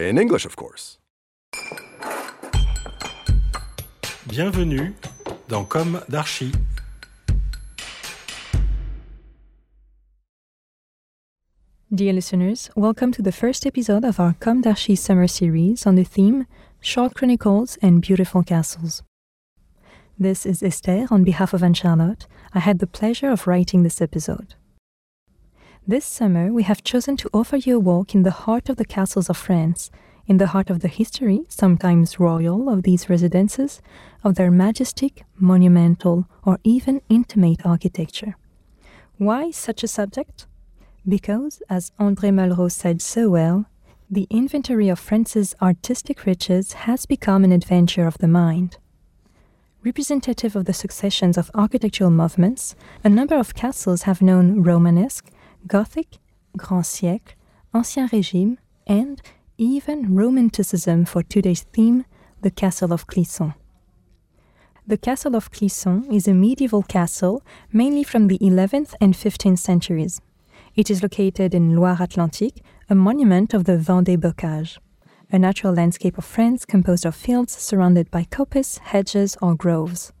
In English, of course. Bienvenue dans Comme d'Archi. Dear listeners, welcome to the first episode of our Comme d'Archi summer series on the theme Short Chronicles and Beautiful Castles. This is Esther on behalf of Anne Charlotte. I had the pleasure of writing this episode. This summer, we have chosen to offer you a walk in the heart of the castles of France, in the heart of the history, sometimes royal, of these residences, of their majestic, monumental, or even intimate architecture. Why such a subject? Because, as André Malraux said so well, the inventory of France's artistic riches has become an adventure of the mind. Representative of the successions of architectural movements, a number of castles have known Romanesque, Gothic, Grand Siècle, Ancien Régime, and even Romanticism for today's theme, the Castle of Clisson. The Castle of Clisson is a medieval castle mainly from the 11th and 15th centuries. It is located in Loire-Atlantique, a monument of the Vendée Bocage, a natural landscape of France composed of fields surrounded by coppice, hedges, or groves.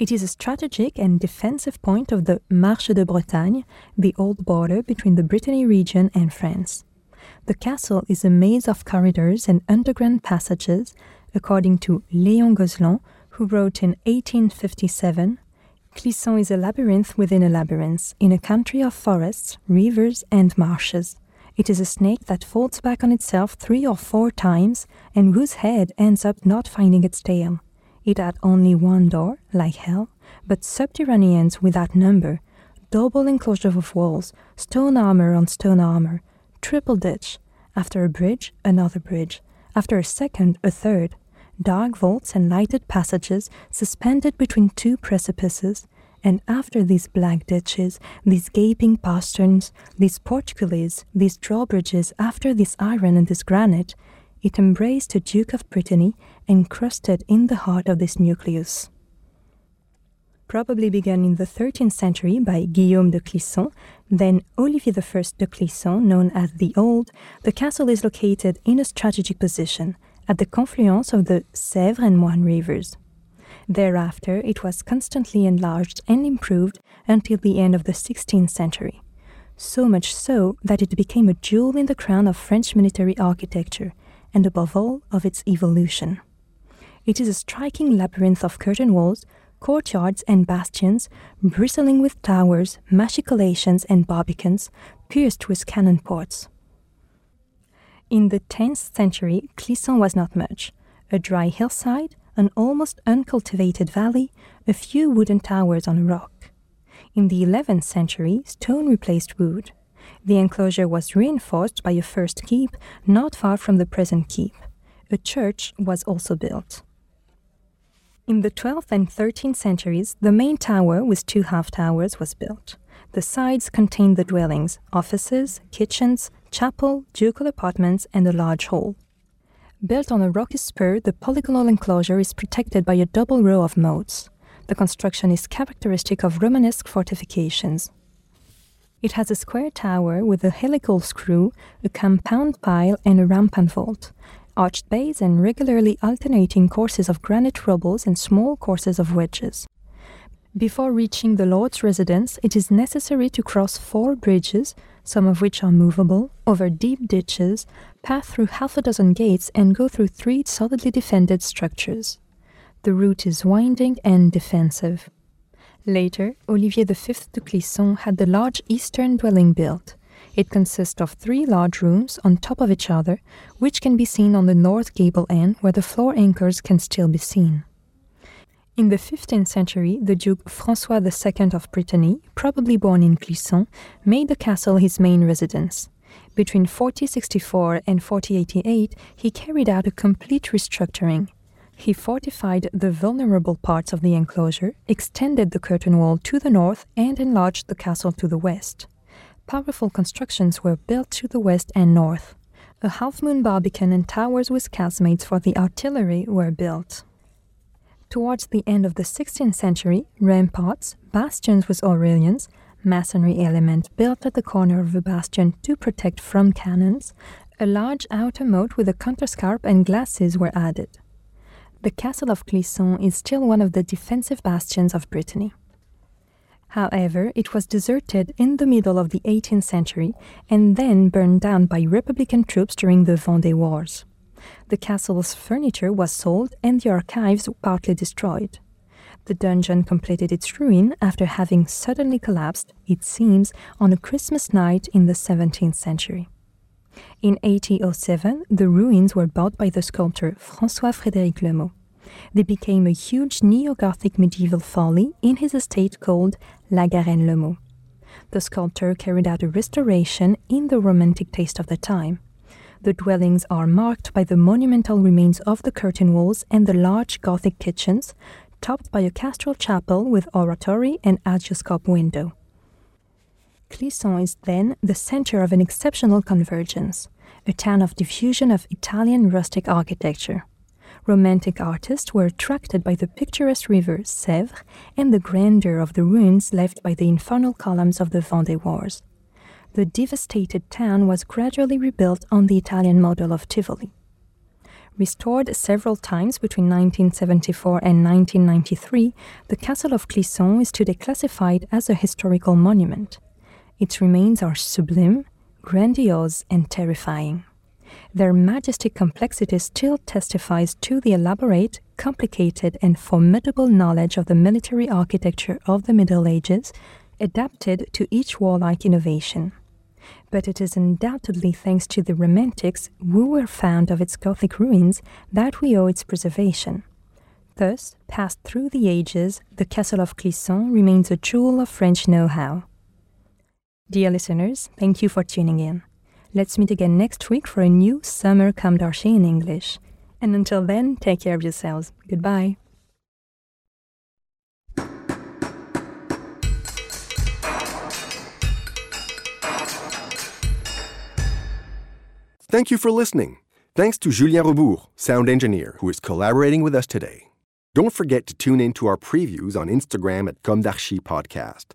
It is a strategic and defensive point of the Marche de Bretagne, the old border between the Brittany region and France. The castle is a maze of corridors and underground passages, according to Léon Gozlan, who wrote in 1857 Clisson is a labyrinth within a labyrinth, in a country of forests, rivers, and marshes. It is a snake that folds back on itself three or four times, and whose head ends up not finding its tail. It had only one door, like hell, but subterraneans without number, double enclosure of walls, stone armor on stone armor, triple ditch, after a bridge, another bridge, after a second, a third, dark vaults and lighted passages suspended between two precipices, and after these black ditches, these gaping posterns, these portcullis, these drawbridges, after this iron and this granite, it embraced a Duke of Brittany encrusted in the heart of this nucleus. Probably begun in the 13th century by Guillaume de Clisson, then Olivier I de Clisson, known as the Old, the castle is located in a strategic position at the confluence of the Sèvres and Moine rivers. Thereafter, it was constantly enlarged and improved until the end of the 16th century. So much so that it became a jewel in the crown of French military architecture, and above all, of its evolution. It is a striking labyrinth of curtain walls, courtyards, and bastions, bristling with towers, machicolations, and barbicans, pierced with cannon ports. In the 10th century, Clisson was not much a dry hillside, an almost uncultivated valley, a few wooden towers on a rock. In the 11th century, stone replaced wood. The enclosure was reinforced by a first keep not far from the present keep. A church was also built. In the 12th and 13th centuries, the main tower with two half towers was built. The sides contained the dwellings, offices, kitchens, chapel, ducal apartments, and a large hall. Built on a rocky spur, the polygonal enclosure is protected by a double row of moats. The construction is characteristic of Romanesque fortifications. It has a square tower with a helical screw, a compound pile, and a rampant vault, arched bays, and regularly alternating courses of granite rubbles and small courses of wedges. Before reaching the Lord's residence, it is necessary to cross four bridges, some of which are movable, over deep ditches, pass through half a dozen gates, and go through three solidly defended structures. The route is winding and defensive. Later, Olivier V de Clisson had the large eastern dwelling built. It consists of three large rooms on top of each other, which can be seen on the north gable end where the floor anchors can still be seen. In the 15th century, the Duke Francois II of Brittany, probably born in Clisson, made the castle his main residence. Between 4064 and 4088, he carried out a complete restructuring. He fortified the vulnerable parts of the enclosure, extended the curtain wall to the north, and enlarged the castle to the west. Powerful constructions were built to the west and north. A half moon barbican and towers with casemates for the artillery were built. Towards the end of the 16th century, ramparts, bastions with orillons, masonry element built at the corner of a bastion to protect from cannons, a large outer moat with a counterscarp and glacis were added the castle of Clisson is still one of the defensive bastions of Brittany. However, it was deserted in the middle of the 18th century and then burned down by Republican troops during the Vendée Wars. The castle's furniture was sold and the archives partly destroyed. The dungeon completed its ruin after having suddenly collapsed, it seems, on a Christmas night in the 17th century. In 1807, the ruins were bought by the sculptor François Frédéric Lemot. They became a huge neo Gothic medieval folly in his estate called La Garenne Lemot. The sculptor carried out a restoration in the romantic taste of the time. The dwellings are marked by the monumental remains of the curtain walls and the large Gothic kitchens, topped by a castral chapel with oratory and hagioscope window. Clisson is then the center of an exceptional convergence, a town of diffusion of Italian rustic architecture. Romantic artists were attracted by the picturesque river Sèvre and the grandeur of the ruins left by the infernal columns of the Vendée Wars. The devastated town was gradually rebuilt on the Italian model of Tivoli. Restored several times between 1974 and 1993, the Castle of Clisson is today classified as a historical monument. Its remains are sublime, grandiose, and terrifying. Their majestic complexity still testifies to the elaborate, complicated, and formidable knowledge of the military architecture of the Middle Ages, adapted to each warlike innovation. But it is undoubtedly thanks to the Romantics who were found of its Gothic ruins that we owe its preservation. Thus, passed through the ages, the Castle of Clisson remains a jewel of French know how. Dear listeners, thank you for tuning in. Let's meet again next week for a new Summer d'Archi in English. And until then, take care of yourselves. Goodbye. Thank you for listening. Thanks to Julien Rebours, sound engineer, who is collaborating with us today. Don't forget to tune in to our previews on Instagram at Comme Podcast.